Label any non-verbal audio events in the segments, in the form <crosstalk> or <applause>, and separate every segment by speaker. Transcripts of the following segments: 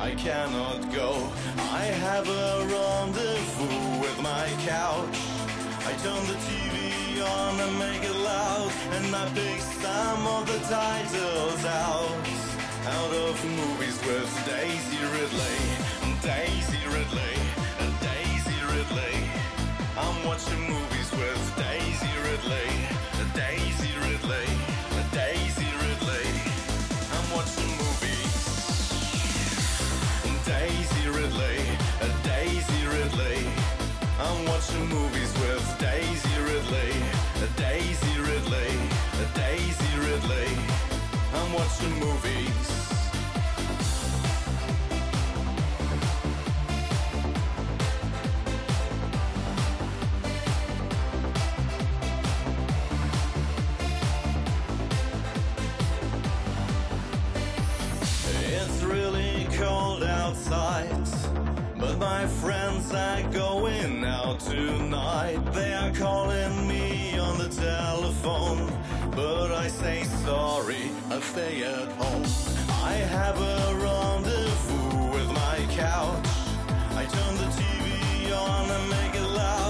Speaker 1: I cannot go. I have a rendezvous with my couch. I turn the TV on and make it loud, and I pick some of the titles out. Out of movies with Daisy Ridley, Daisy Ridley, Daisy Ridley. I'm watching movies with Daisy Ridley, Daisy watching movies with Daisy Ridley, Daisy Ridley, Daisy Ridley. I'm watching movies. It's really cold outside, but my friends are going out tonight. They are calling me on the telephone, but I say sorry, I stay at home. I have a rendezvous with my couch. I turn the TV on and make it loud,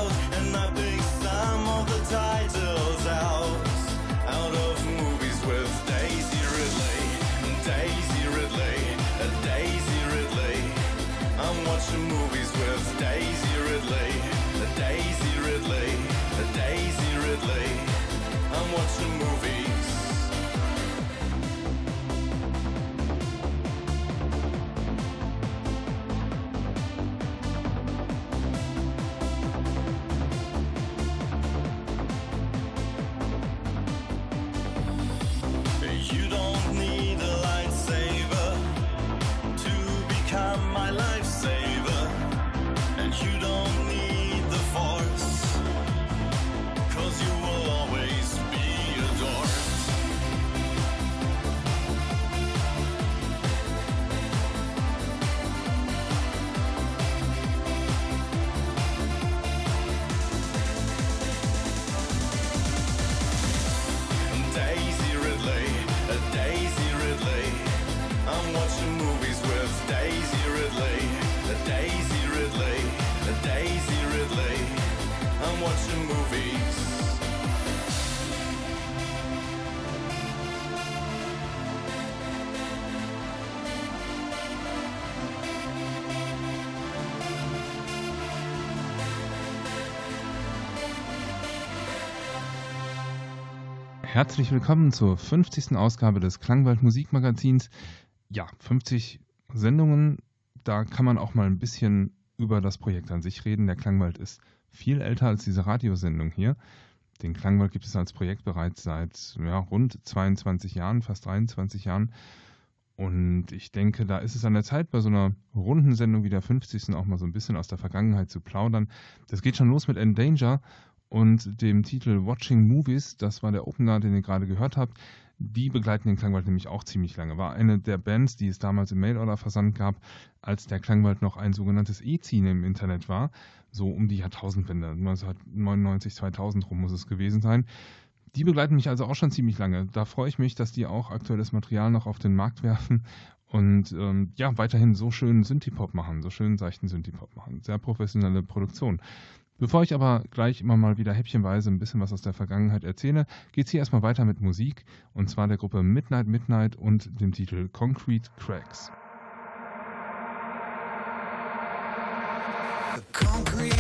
Speaker 1: Watching movies.
Speaker 2: Herzlich willkommen zur 50. Ausgabe des Klangwald Musikmagazins. Ja, 50 Sendungen, da kann man auch mal ein bisschen über das Projekt an sich reden. Der Klangwald ist viel älter als diese Radiosendung hier. Den Klangwald gibt es als Projekt bereits seit ja, rund 22 Jahren, fast 23 Jahren. Und ich denke, da ist es an der Zeit, bei so einer runden Sendung wie der 50. auch mal so ein bisschen aus der Vergangenheit zu plaudern. Das geht schon los mit Endanger und dem Titel Watching Movies. Das war der Opener, den ihr gerade gehört habt. Die begleiten den Klangwald nämlich auch ziemlich lange. War eine der Bands, die es damals im Mailorder-Versand gab, als der Klangwald noch ein sogenanntes E-Zine im Internet war. So um die Jahrtausendwende, 1999, 2000 rum muss es gewesen sein. Die begleiten mich also auch schon ziemlich lange. Da freue ich mich, dass die auch aktuelles Material noch auf den Markt werfen und ähm, ja, weiterhin so schönen Synthie-Pop machen, so schönen seichten Synthie-Pop machen. Sehr professionelle Produktion. Bevor ich aber gleich immer mal wieder häppchenweise ein bisschen was aus der Vergangenheit erzähle, geht's hier erstmal weiter mit Musik und zwar der Gruppe Midnight Midnight und dem Titel Concrete Cracks.
Speaker 3: The concrete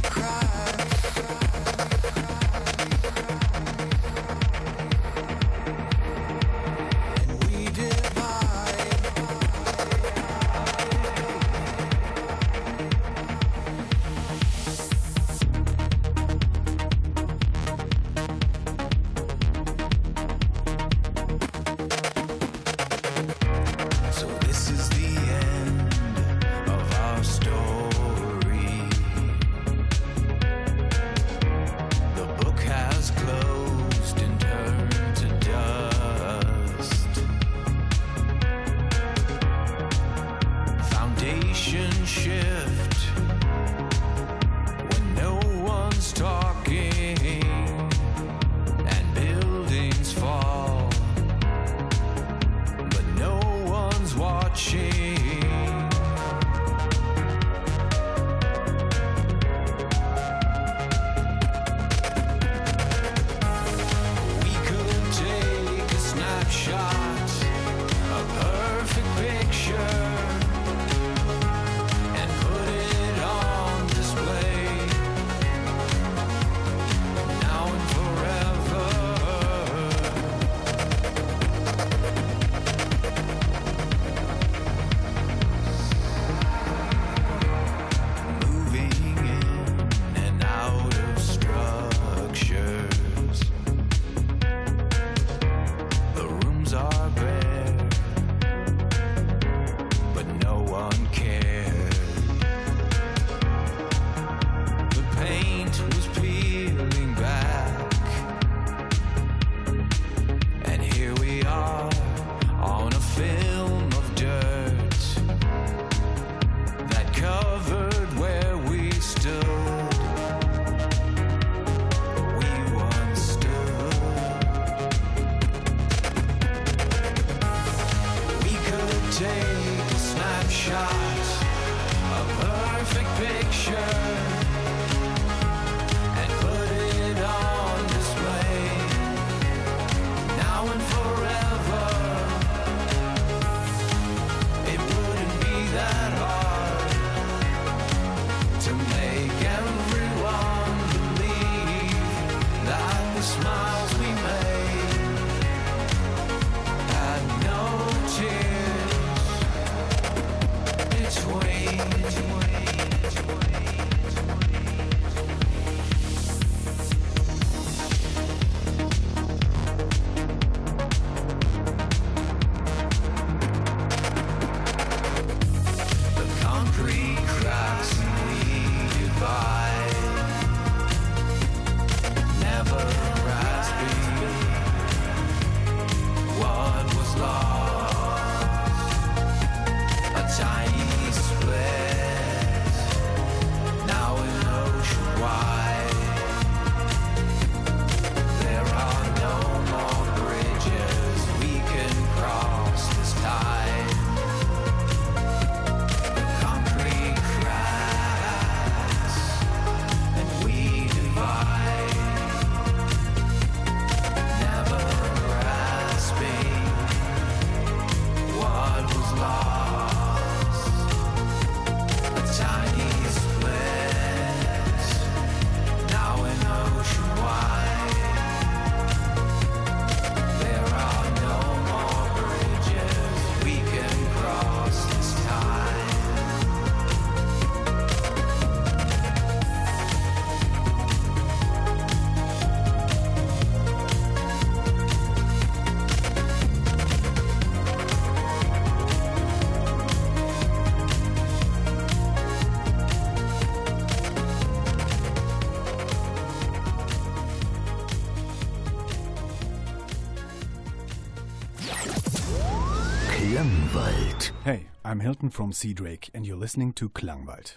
Speaker 4: I'm Hilton from Sea Drake, and you're listening to Klangwald.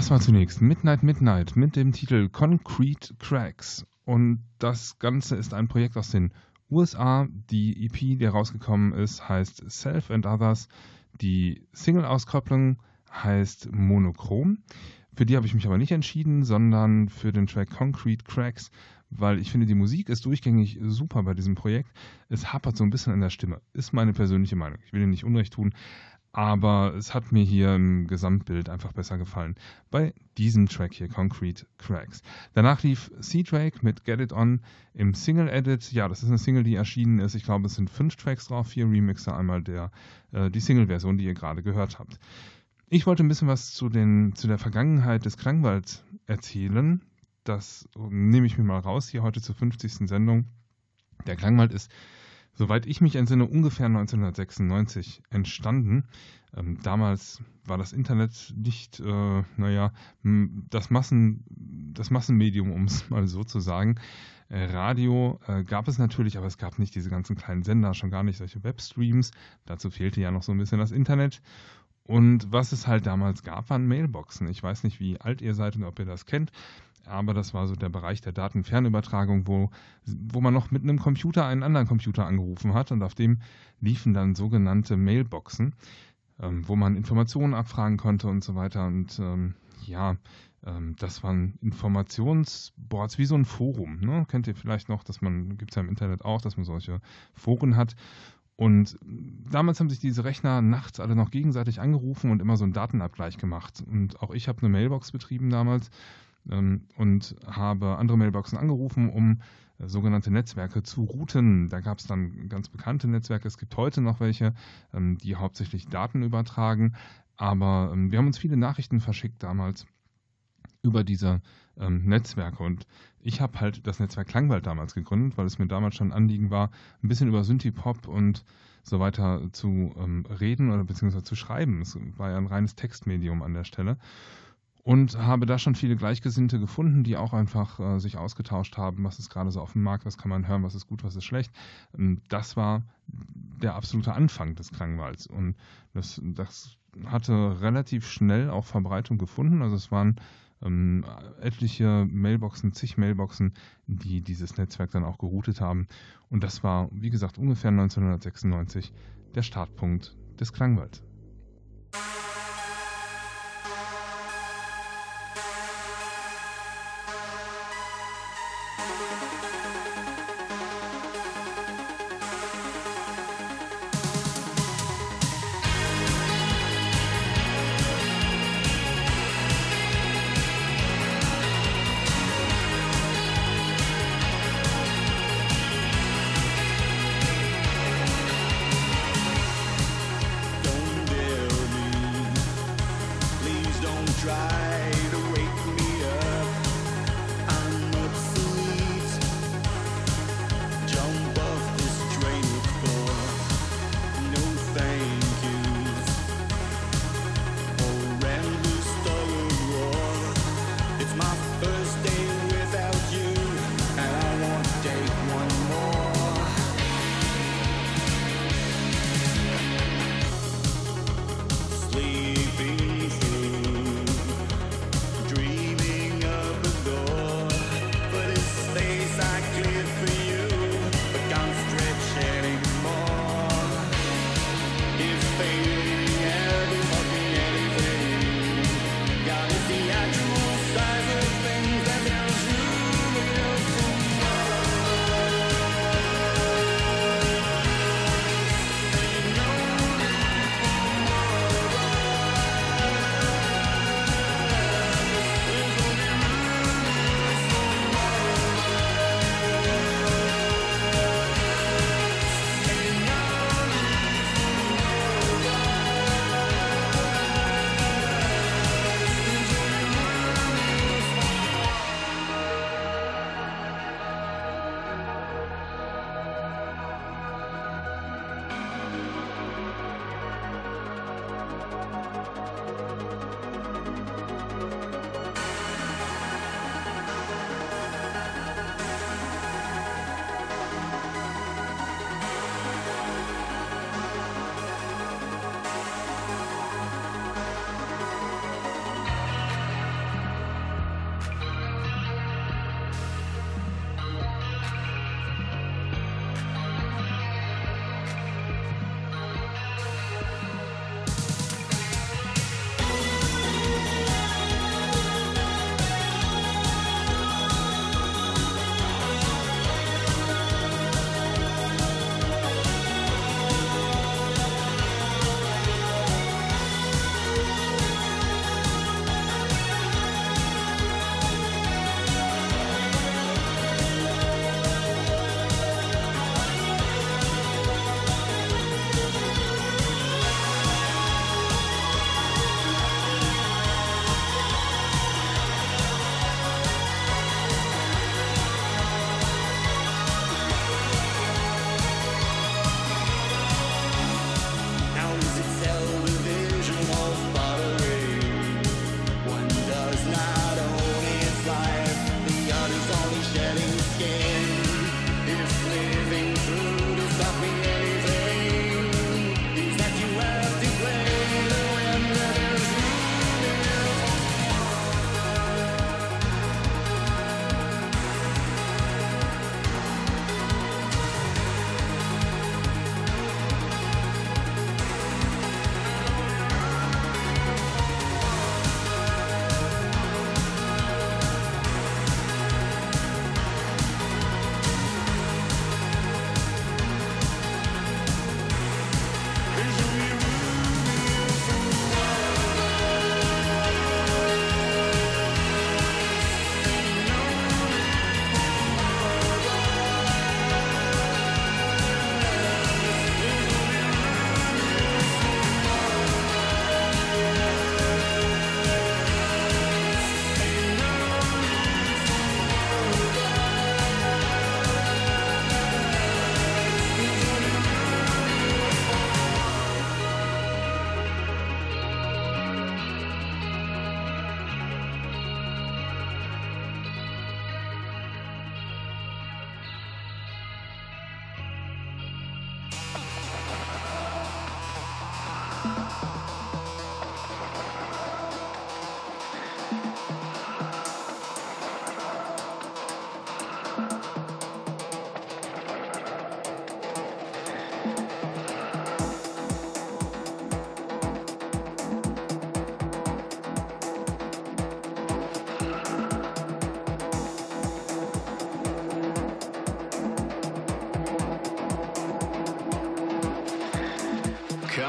Speaker 2: Das war zunächst Midnight Midnight mit dem Titel Concrete Cracks. Und das Ganze ist ein Projekt aus den USA. Die EP, die rausgekommen ist, heißt Self and Others. Die Single-Auskopplung heißt Monochrom. Für die habe ich mich aber nicht entschieden, sondern für den Track Concrete Cracks, weil ich finde, die Musik ist durchgängig super bei diesem Projekt. Es hapert so ein bisschen an der Stimme. Ist meine persönliche Meinung. Ich will Ihnen nicht Unrecht tun, aber es hat mir hier im Gesamtbild einfach besser gefallen. Bei diesem Track hier, Concrete Cracks. Danach lief C-Drake mit Get It On im Single-Edit. Ja, das ist eine Single, die erschienen ist. Ich glaube, es sind fünf Tracks drauf, vier Remixer, einmal der, äh, die Single-Version, die ihr gerade gehört habt. Ich wollte ein bisschen was zu, den, zu der Vergangenheit des Klangwalds erzählen. Das nehme ich mir mal raus hier heute zur 50. Sendung. Der Klangwald ist soweit ich mich entsinne, ungefähr 1996 entstanden. Ähm, damals war das Internet nicht, äh, naja, das Massen, das Massenmedium, um es <laughs> mal so zu sagen. Äh, Radio äh, gab es natürlich, aber es gab nicht diese ganzen kleinen Sender, schon gar nicht solche Webstreams. Dazu fehlte ja noch so ein bisschen das Internet. Und was es halt damals gab, waren Mailboxen. Ich weiß nicht, wie alt ihr seid und ob ihr das kennt, aber das war so der Bereich der Datenfernübertragung, wo, wo man noch mit einem Computer einen anderen Computer angerufen hat und auf dem liefen dann sogenannte Mailboxen, ähm, wo man Informationen abfragen konnte und so weiter. Und ähm, ja, ähm, das waren Informationsboards wie so ein Forum. Ne? Kennt ihr vielleicht noch, dass man, gibt es ja im Internet auch, dass man solche Foren hat. Und damals haben sich diese Rechner nachts alle noch gegenseitig angerufen und immer so einen Datenabgleich gemacht. Und auch ich habe eine Mailbox betrieben damals und habe andere Mailboxen angerufen, um äh, sogenannte Netzwerke zu routen. Da gab es dann ganz bekannte Netzwerke. Es gibt heute noch welche, ähm, die hauptsächlich Daten übertragen. Aber ähm, wir haben uns viele Nachrichten verschickt damals über diese ähm, Netzwerke. Und ich habe halt das Netzwerk Klangwald damals gegründet, weil es mir damals schon ein Anliegen war, ein bisschen über Synthie-Pop und so weiter zu ähm, reden oder beziehungsweise zu schreiben. Es war ja ein reines Textmedium an der Stelle. Und habe da schon viele Gleichgesinnte gefunden, die auch einfach äh, sich ausgetauscht haben, was ist gerade so auf dem Markt, was kann man hören, was ist gut, was ist schlecht. Ähm, das war der absolute Anfang des Klangwalds. Und das, das hatte relativ schnell auch Verbreitung gefunden. Also es waren ähm, etliche Mailboxen, zig Mailboxen, die dieses Netzwerk dann auch geroutet haben. Und das war, wie gesagt, ungefähr 1996 der Startpunkt des Klangwalds.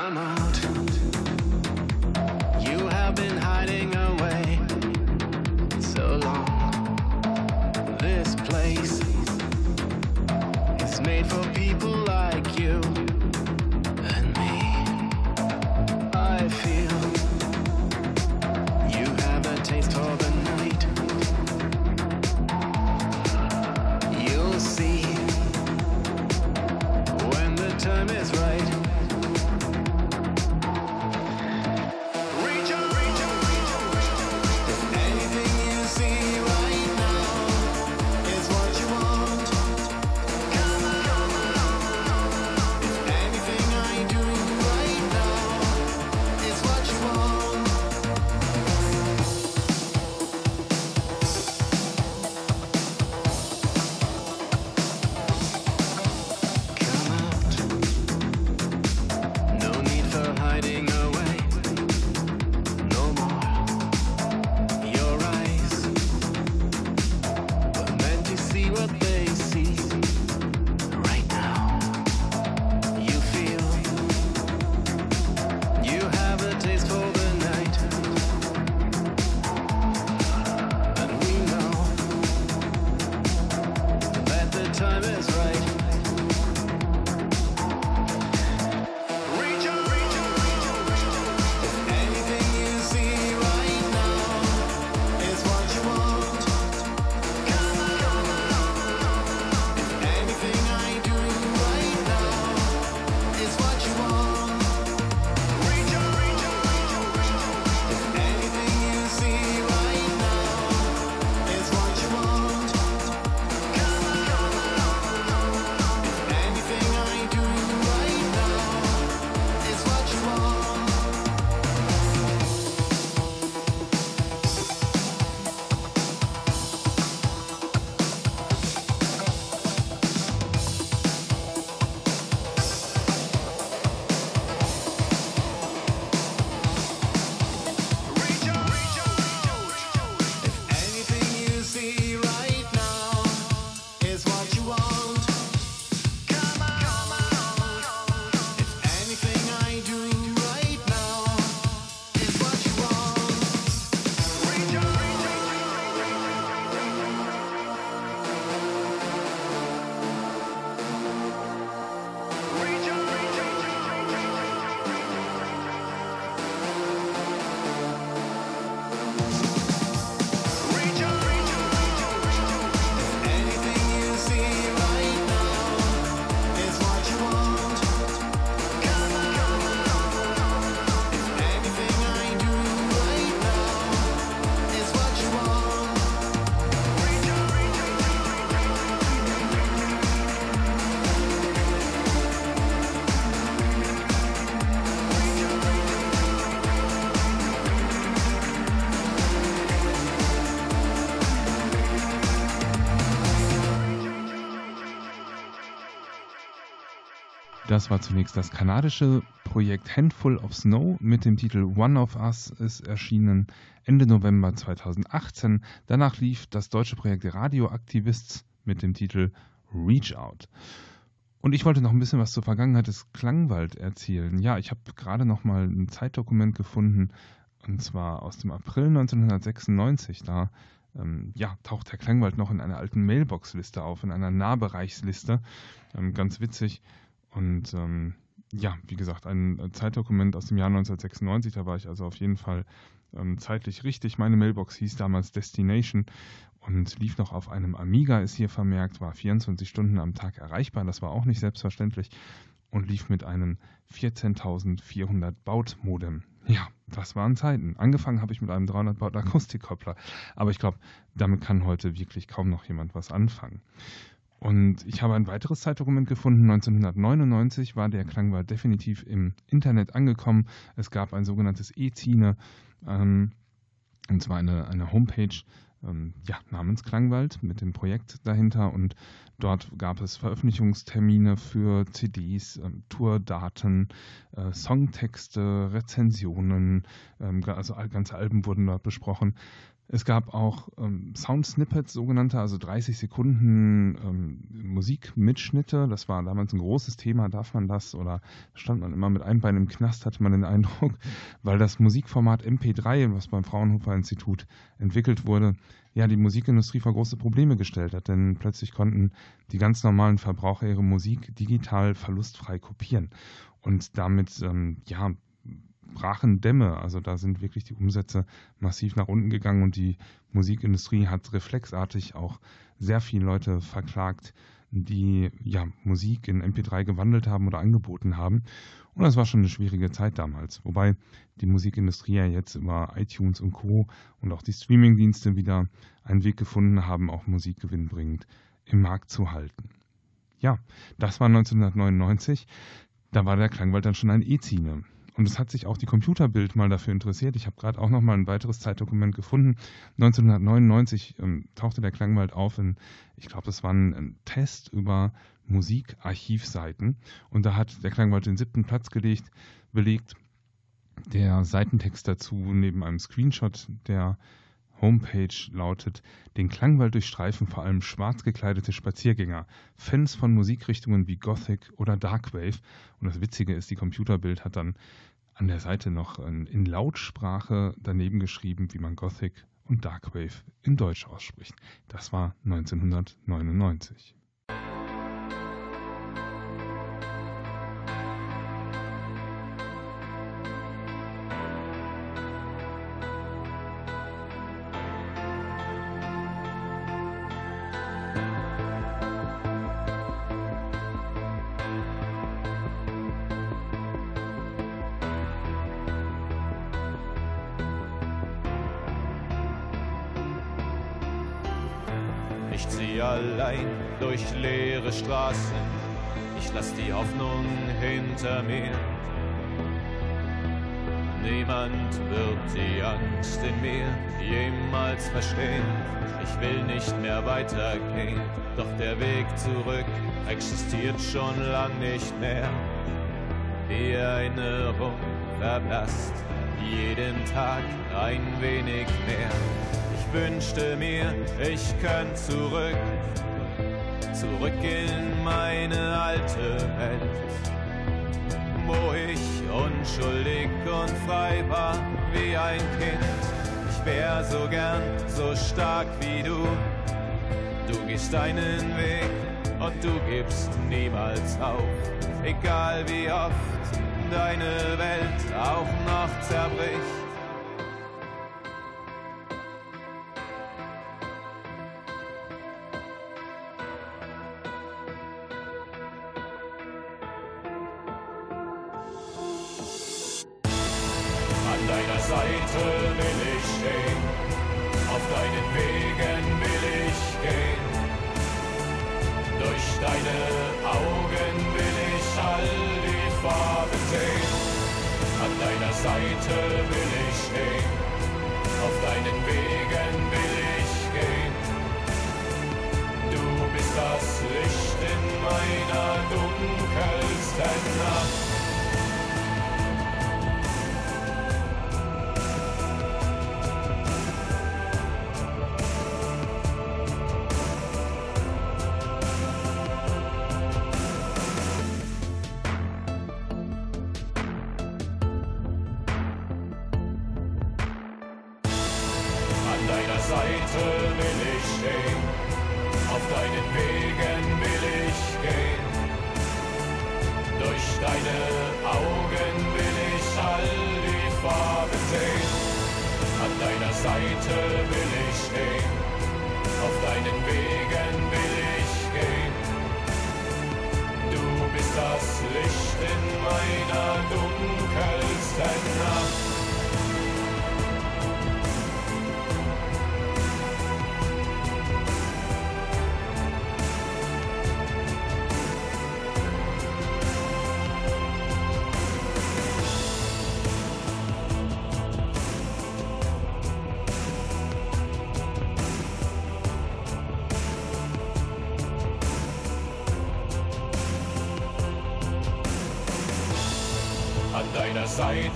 Speaker 5: Ghana.
Speaker 2: Das war zunächst das kanadische Projekt Handful of Snow mit dem Titel One of Us ist erschienen Ende November 2018. Danach lief das deutsche Projekt Radioaktivists mit dem Titel Reach Out. Und ich wollte noch ein bisschen was zur Vergangenheit des Klangwald erzählen. Ja, ich habe gerade noch mal ein Zeitdokument gefunden, und zwar aus dem April 1996. Da ähm, ja, taucht der Klangwald noch in einer alten Mailbox-Liste auf, in einer Nahbereichsliste. Ähm, ganz witzig. Und ähm, ja, wie gesagt, ein Zeitdokument aus dem Jahr 1996, da war ich also auf jeden Fall ähm, zeitlich richtig. Meine Mailbox hieß damals Destination und lief noch auf einem Amiga, ist hier vermerkt, war 24 Stunden am Tag erreichbar, das war auch nicht selbstverständlich und lief mit einem 14.400 Baut Modem. Ja, das waren Zeiten. Angefangen habe ich mit einem 300 Baut Akustikkoppler, aber ich glaube, damit kann heute wirklich kaum noch jemand was anfangen. Und ich habe ein weiteres Zeitdokument gefunden. 1999 war der Klangwald definitiv im Internet angekommen. Es gab ein sogenanntes E-Zine. Ähm, Und zwar eine, eine Homepage ähm, ja, namens Klangwald mit dem Projekt dahinter. Und dort gab es Veröffentlichungstermine für CDs, ähm, Tourdaten, äh, Songtexte, Rezensionen, ähm, also ganze Alben wurden dort besprochen. Es gab auch ähm, Sound-Snippets, sogenannte, also 30 Sekunden ähm, Musikmitschnitte. Das war damals ein großes Thema. Darf man das? Oder stand man immer mit einem Bein im Knast, hatte man den <laughs> Eindruck, weil das Musikformat MP3, was beim Fraunhofer Institut entwickelt wurde, ja, die Musikindustrie vor große Probleme gestellt hat. Denn plötzlich konnten die ganz normalen Verbraucher ihre Musik digital verlustfrei kopieren. Und damit, ähm, ja, brachen Dämme. Also da sind wirklich die Umsätze massiv nach unten gegangen und die Musikindustrie hat reflexartig auch sehr viele Leute verklagt, die ja Musik in MP3 gewandelt haben oder angeboten haben. Und das war schon eine schwierige Zeit damals. Wobei die Musikindustrie ja jetzt über iTunes und Co. und auch die Streamingdienste wieder einen Weg gefunden haben, auch Musik gewinnbringend im Markt zu halten. Ja, das war 1999. Da war der Klangwald dann schon ein E-Zine. Und es hat sich auch die Computerbild mal dafür interessiert. Ich habe gerade auch noch mal ein weiteres Zeitdokument gefunden. 1999 ähm, tauchte der Klangwald auf in, ich glaube, das war ein, ein Test über Musikarchivseiten. Und da hat der Klangwald den siebten Platz gelegt, belegt. Der Seitentext dazu neben einem Screenshot der Homepage lautet, den Klangwald durchstreifen vor allem schwarz gekleidete Spaziergänger, Fans von Musikrichtungen wie Gothic oder Darkwave. Und das Witzige ist, die Computerbild hat dann an der Seite noch in Lautsprache daneben geschrieben, wie man Gothic und Darkwave in Deutsch ausspricht. Das war 1999.
Speaker 6: nicht mehr weitergehen, doch der Weg zurück existiert schon lang nicht mehr. Die Erinnerung verblasst jeden Tag ein wenig mehr. Ich wünschte mir, ich könnte zurück, zurück in meine alte Welt, wo ich unschuldig und frei war wie ein Kind. Ich wär so gern so stark wie du. Du gehst deinen Weg und du gibst niemals auf, egal wie oft deine Welt auch noch zerbricht. Will ich stehen, auf deinen Wegen will ich gehen. Du bist das Licht in meiner dunkelsten Nacht.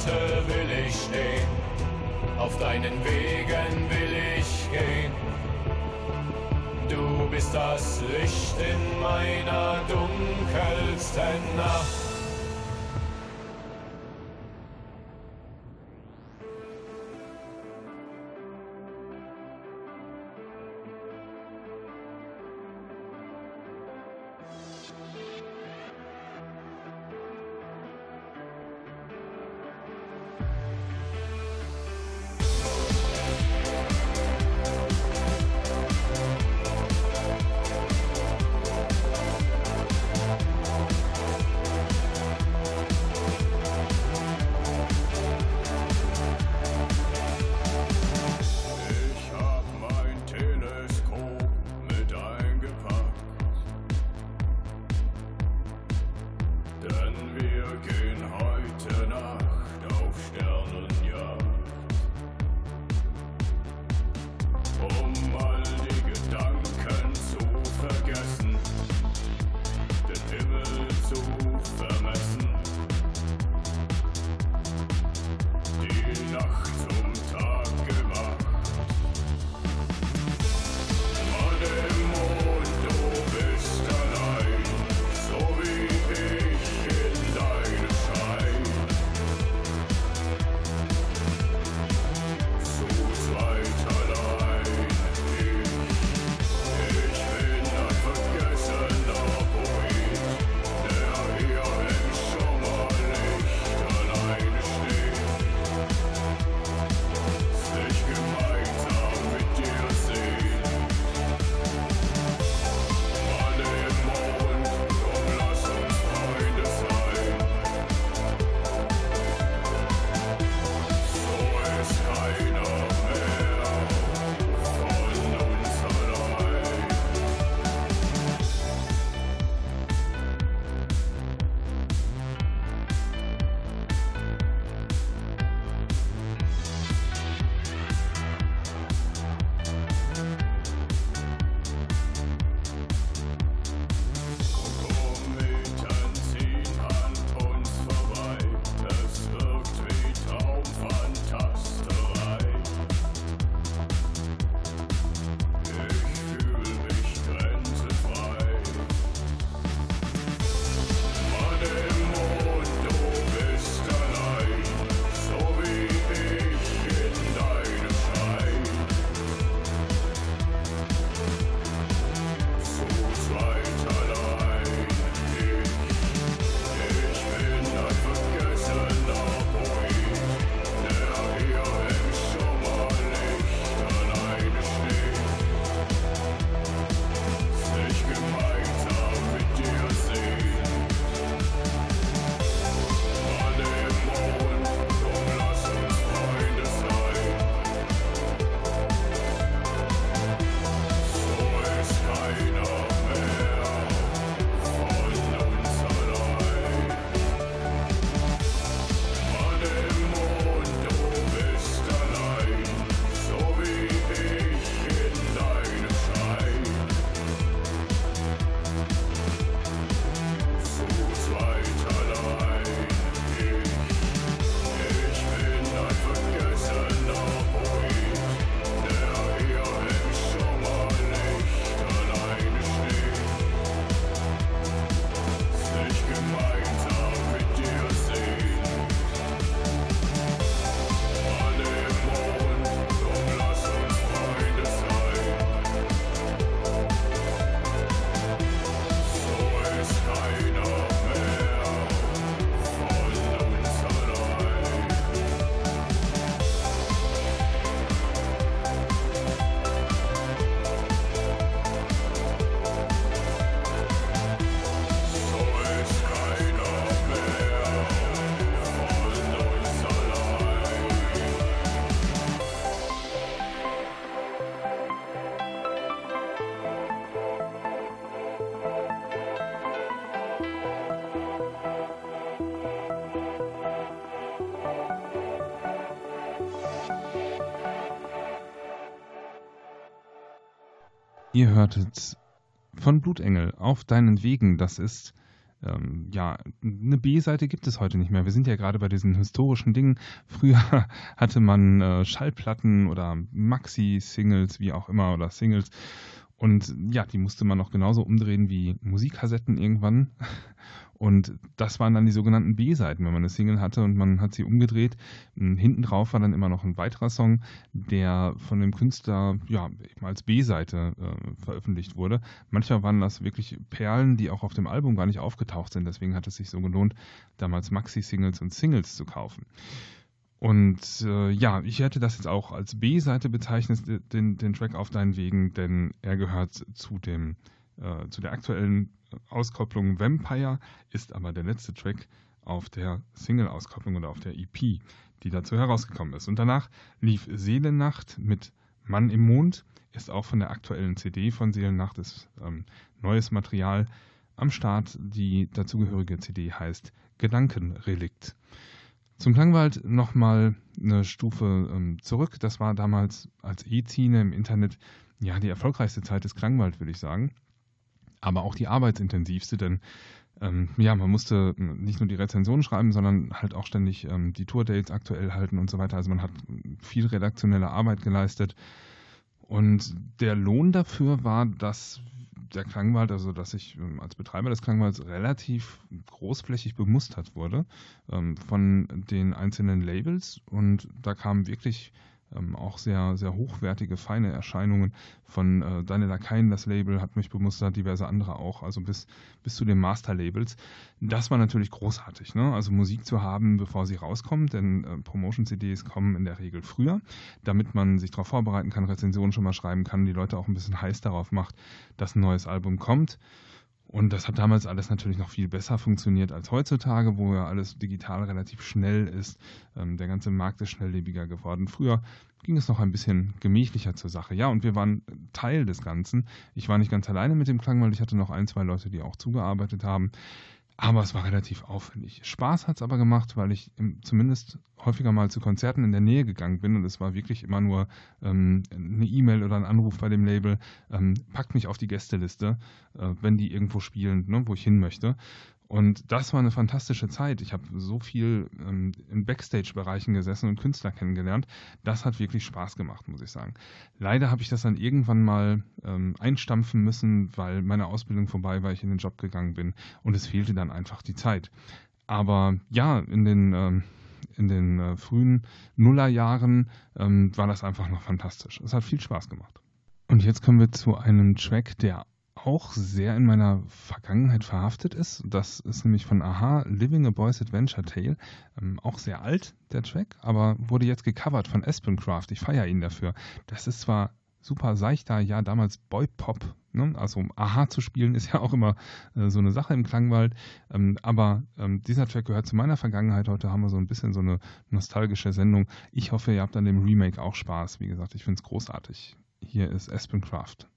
Speaker 6: Worte will ich stehen, auf deinen Wegen will ich gehen. Du bist das Licht in meiner dunkelsten Nacht.
Speaker 2: Ihr hörtet von Blutengel auf deinen Wegen. Das ist, ähm, ja, eine B-Seite gibt es heute nicht mehr. Wir sind ja gerade bei diesen historischen Dingen. Früher <laughs> hatte man äh, Schallplatten oder Maxi-Singles, wie auch immer, oder Singles. Und ja, die musste man noch genauso umdrehen wie Musikkassetten irgendwann. <laughs> Und das waren dann die sogenannten B-Seiten, wenn man eine Single hatte und man hat sie umgedreht. Hinten drauf war dann immer noch ein weiterer Song, der von dem Künstler ja, als B-Seite äh, veröffentlicht wurde. Manchmal waren das wirklich Perlen, die auch auf dem Album gar nicht aufgetaucht sind. Deswegen hat es sich so gelohnt, damals Maxi-Singles und Singles zu kaufen. Und äh, ja, ich hätte das jetzt auch als B-Seite bezeichnet, den, den Track auf deinen Wegen, denn er gehört zu dem äh, zu der aktuellen Auskopplung Vampire, ist aber der letzte Track auf der Single-Auskopplung oder auf der EP, die dazu herausgekommen ist. Und danach lief Seelennacht mit Mann im Mond, ist auch von der aktuellen CD von Seelennacht, ist ähm, neues Material am Start. Die dazugehörige CD heißt Gedankenrelikt. Zum Klangwald nochmal eine Stufe ähm, zurück. Das war damals als E-Zine im Internet ja die erfolgreichste Zeit des Klangwald, würde ich sagen. Aber auch die arbeitsintensivste, denn ähm, ja, man musste nicht nur die Rezensionen schreiben, sondern halt auch ständig ähm, die Tourdates aktuell halten und so weiter. Also man hat viel redaktionelle Arbeit geleistet. Und der Lohn dafür war, dass der Klangwald, also dass ich ähm, als Betreiber des Klangwalds relativ großflächig bemustert wurde ähm, von den einzelnen Labels. Und da kamen wirklich ähm, auch sehr, sehr hochwertige, feine Erscheinungen von äh, Daniel Lakaien, das Label, hat mich bemustert, diverse andere auch, also bis, bis zu den Master-Labels. Das war natürlich großartig, ne? also Musik zu haben, bevor sie rauskommt, denn äh, Promotion-CDs kommen in der Regel früher, damit man sich darauf vorbereiten kann, Rezensionen schon mal schreiben kann, die Leute auch ein bisschen heiß darauf macht, dass ein neues Album kommt. Und das hat damals alles natürlich noch viel besser funktioniert als heutzutage, wo ja alles digital relativ schnell ist. Ähm, der ganze Markt ist schnelllebiger geworden. Früher ging es noch ein bisschen gemächlicher zur Sache. Ja, und wir waren Teil des Ganzen. Ich war nicht ganz alleine mit dem Klangwald. Ich hatte noch ein, zwei Leute, die auch zugearbeitet haben. Aber es war relativ aufwendig. Spaß hat es aber gemacht, weil ich im, zumindest häufiger mal zu Konzerten in der Nähe gegangen bin und es war wirklich immer nur ähm, eine E-Mail oder ein Anruf bei dem Label, ähm, packt mich auf die Gästeliste, äh, wenn die irgendwo spielen, ne, wo ich hin möchte. Und das war eine fantastische Zeit. Ich habe so viel ähm, in Backstage-Bereichen gesessen und Künstler kennengelernt. Das hat wirklich Spaß gemacht, muss ich sagen. Leider habe ich das dann irgendwann mal ähm, einstampfen müssen, weil meine Ausbildung vorbei war, ich in den Job gegangen bin und es fehlte dann einfach die Zeit. Aber ja, in den, ähm, in den äh, frühen Nullerjahren ähm, war das einfach noch fantastisch. Es hat viel Spaß gemacht. Und jetzt kommen wir zu einem Track, der auch sehr in meiner Vergangenheit verhaftet ist. Das ist nämlich von Aha, Living a Boy's Adventure Tale. Ähm, auch sehr alt, der Track, aber wurde jetzt gecovert von Aspencraft. Ich feiere ihn dafür. Das ist zwar super seichter, ja, damals Boy-Pop. Ne? Also Aha zu spielen ist ja auch immer äh, so eine Sache im Klangwald. Ähm, aber ähm, dieser Track gehört zu meiner Vergangenheit. Heute haben wir so ein bisschen so eine nostalgische Sendung. Ich hoffe, ihr habt an dem Remake auch Spaß. Wie gesagt, ich finde es großartig. Hier ist Aspencraft.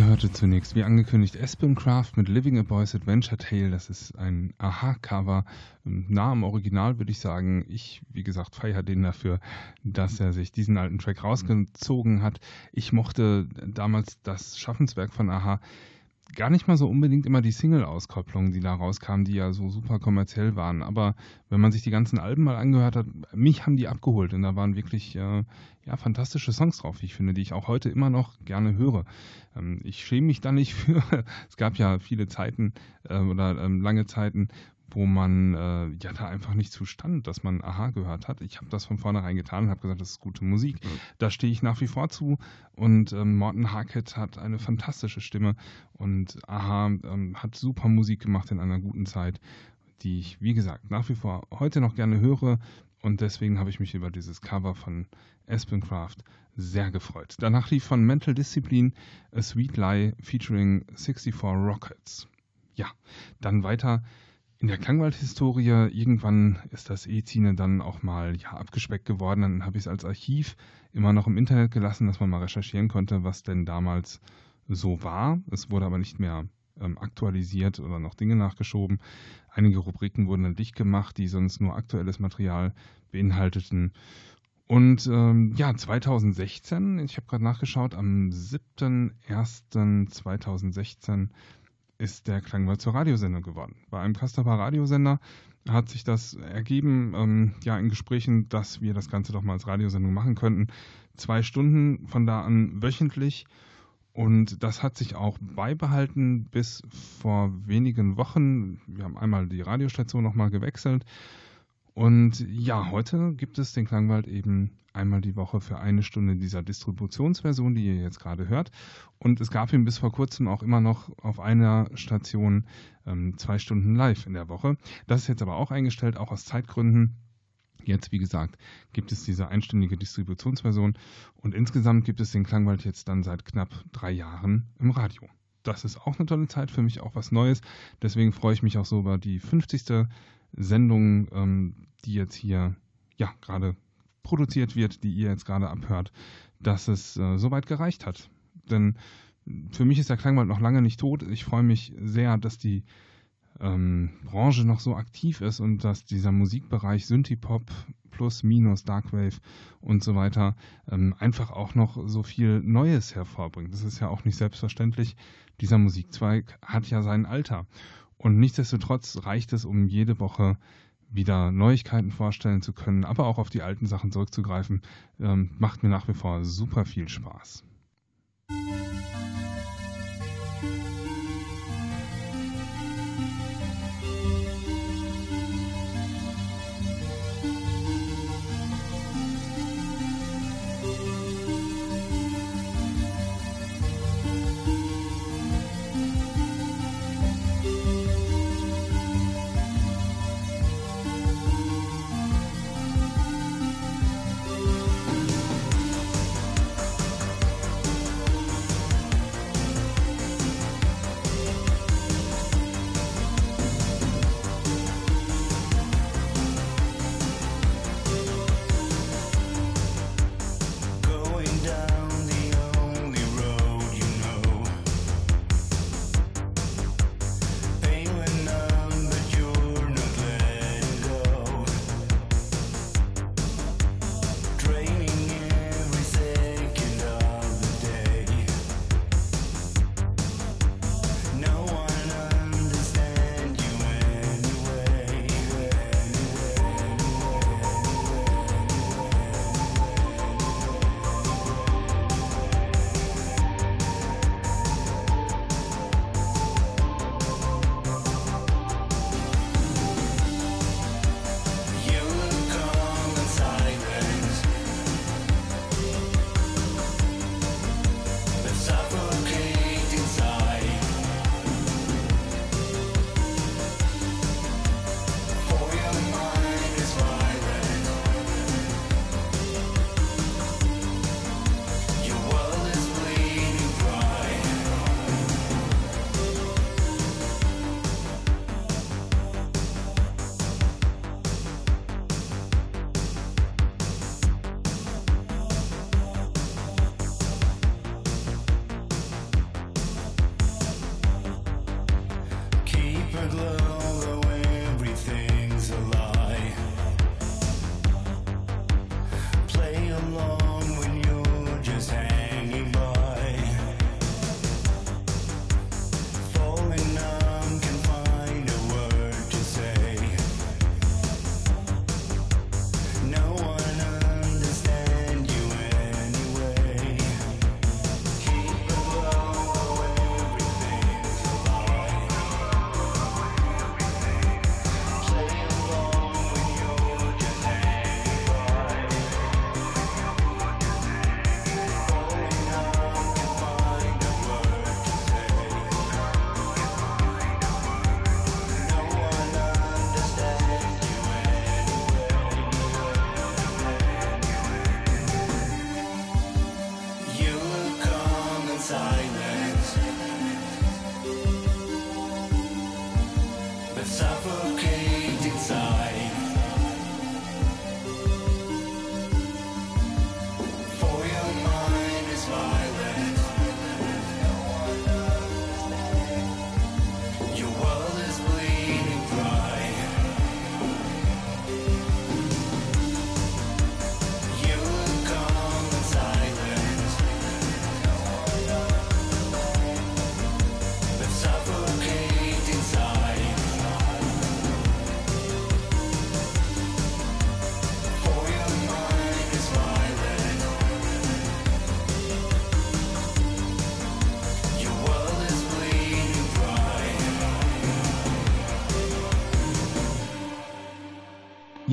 Speaker 2: Ihr hörte zunächst, wie angekündigt, Aspencraft mit Living a Boy's Adventure Tale. Das ist ein Aha-Cover, nah am Original, würde ich sagen. Ich, wie gesagt, feiere den dafür, dass er sich diesen alten Track rausgezogen hat. Ich mochte damals das Schaffenswerk von Aha gar nicht mal so unbedingt immer die Single-Auskopplungen, die da rauskamen, die ja so super kommerziell waren. Aber wenn man sich die ganzen Alben mal angehört hat, mich haben die abgeholt und da waren wirklich äh, ja, fantastische Songs drauf, wie ich finde, die ich auch heute immer noch gerne höre. Ähm, ich schäme mich da nicht <laughs> für. es gab ja viele Zeiten äh, oder ähm, lange Zeiten, wo man äh, ja da einfach nicht zustand, dass man Aha gehört hat. Ich habe das von vornherein getan und habe gesagt, das ist gute Musik. Da stehe ich nach wie vor zu. Und ähm, Morten Harkett hat eine fantastische Stimme und Aha ähm, hat super Musik gemacht in einer guten Zeit, die ich, wie gesagt, nach wie vor heute noch gerne höre. Und deswegen habe ich mich über dieses Cover von Aspencraft sehr gefreut. Danach lief von Mental Discipline A Sweet Lie featuring 64 Rockets. Ja, dann weiter in der Klangwald-Historie, irgendwann ist das E-Zine dann auch mal ja, abgespeckt geworden. Dann habe ich es als Archiv immer noch im Internet gelassen, dass man mal recherchieren konnte, was denn damals so war. Es wurde aber nicht mehr ähm, aktualisiert oder noch Dinge nachgeschoben. Einige Rubriken wurden dann dicht gemacht, die sonst nur aktuelles Material beinhalteten. Und ähm, ja, 2016, ich habe gerade nachgeschaut, am 7.01.2016 ist der Klangwald zur Radiosendung geworden. Bei einem Kastaper Radiosender hat sich das ergeben, ähm, ja, in Gesprächen, dass wir das Ganze doch mal als Radiosendung machen könnten. Zwei Stunden von da an wöchentlich. Und das hat sich auch beibehalten bis vor wenigen Wochen. Wir haben einmal die Radiostation nochmal gewechselt. Und ja, heute gibt es den Klangwald eben einmal die Woche für eine Stunde dieser Distributionsversion, die ihr jetzt gerade hört. Und es gab ihn bis vor kurzem auch immer noch auf einer Station ähm, zwei Stunden live in der Woche. Das ist jetzt aber auch eingestellt, auch aus Zeitgründen. Jetzt, wie gesagt, gibt es diese einstündige Distributionsversion und insgesamt gibt es den Klangwald jetzt dann seit knapp drei Jahren im Radio. Das ist auch eine tolle Zeit, für mich auch was Neues. Deswegen freue ich mich auch so über die 50. Sendung, ähm, die jetzt hier ja gerade produziert wird, die ihr jetzt gerade abhört, dass es äh, soweit gereicht hat. Denn für mich ist der Klangwald noch lange nicht tot. Ich freue mich sehr, dass die ähm, Branche noch so aktiv ist und dass dieser Musikbereich Synthie-Pop plus minus Darkwave und so weiter ähm, einfach auch noch so viel Neues hervorbringt. Das ist ja auch nicht selbstverständlich. Dieser Musikzweig hat ja sein Alter. Und nichtsdestotrotz reicht es, um jede Woche wieder Neuigkeiten vorstellen zu können, aber auch auf die alten Sachen zurückzugreifen, ähm, macht mir nach wie vor super viel Spaß.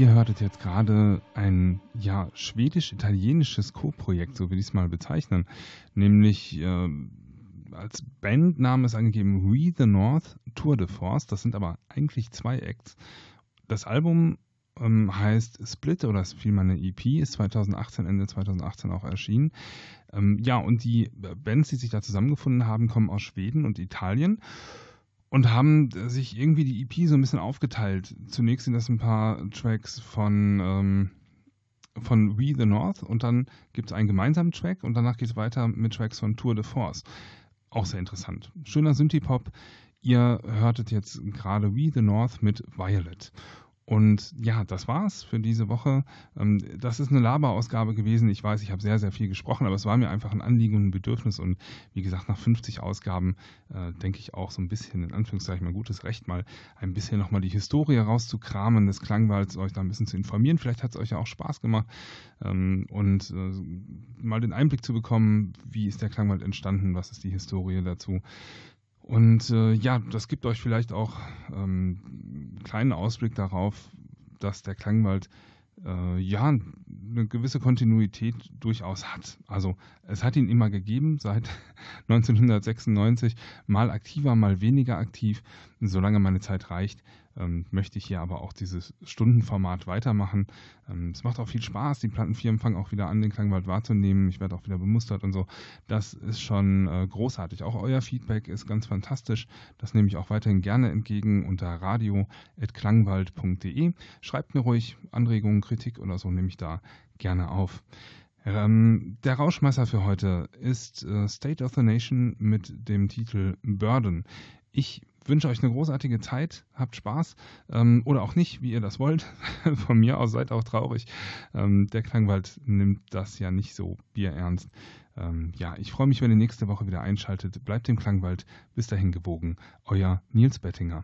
Speaker 2: Ihr hörtet jetzt gerade ein ja, schwedisch-italienisches Co-Projekt, so will ich es mal bezeichnen. Nämlich äh, als Bandname ist angegeben We the North Tour de Force. Das sind aber eigentlich zwei Acts. Das Album ähm, heißt Split oder ist vielmehr eine EP, ist 2018, Ende 2018 auch erschienen. Ähm, ja, und die Bands, die sich da zusammengefunden haben, kommen aus Schweden und Italien und haben sich irgendwie die EP so ein bisschen aufgeteilt. Zunächst sind das ein paar Tracks von, ähm, von We the North und dann gibt es einen gemeinsamen Track und danach geht es weiter mit Tracks von Tour de Force. Auch sehr interessant. Schöner Synthie-Pop. Ihr hörtet jetzt gerade We the North mit Violet. Und ja, das war's für diese Woche. Ähm, Das ist eine Laberausgabe gewesen. Ich weiß, ich habe sehr, sehr viel gesprochen, aber es war mir einfach ein Anliegen und ein Bedürfnis. Und wie gesagt, nach 50 Ausgaben äh, denke ich auch so ein bisschen, in Anführungszeichen, mein gutes Recht, mal ein bisschen nochmal die Historie rauszukramen des Klangwalds, euch da ein bisschen zu informieren. Vielleicht hat es euch ja auch Spaß gemacht ähm, und äh, mal den Einblick zu bekommen, wie ist der Klangwald entstanden, was ist die Historie dazu. Und äh, ja, das gibt euch vielleicht auch ähm, einen kleinen Ausblick darauf, dass der Klangwald äh, ja eine gewisse Kontinuität durchaus hat. Also es hat ihn immer gegeben seit <laughs> 1996, mal aktiver, mal weniger aktiv. Solange meine Zeit reicht, ähm, möchte ich hier aber auch dieses Stundenformat weitermachen. Ähm, es macht auch viel Spaß, die Plattenfirmen fangen auch wieder an, den Klangwald wahrzunehmen. Ich werde auch wieder bemustert und so. Das ist schon äh, großartig. Auch euer Feedback ist ganz fantastisch. Das nehme ich auch weiterhin gerne entgegen unter radio.klangwald.de. Schreibt mir ruhig Anregungen, Kritik oder so, nehme ich da gerne auf. Ähm, der Rauschmeißer für heute ist äh, State of the Nation mit dem Titel Burden. Ich wünsche euch eine großartige Zeit, habt Spaß ähm, oder auch nicht, wie ihr das wollt. <laughs> Von mir aus seid auch traurig. Ähm, der Klangwald nimmt das ja nicht so bierernst. Ähm, ja, ich freue mich, wenn ihr nächste Woche wieder einschaltet. Bleibt dem Klangwald. Bis dahin gewogen. Euer Nils Bettinger.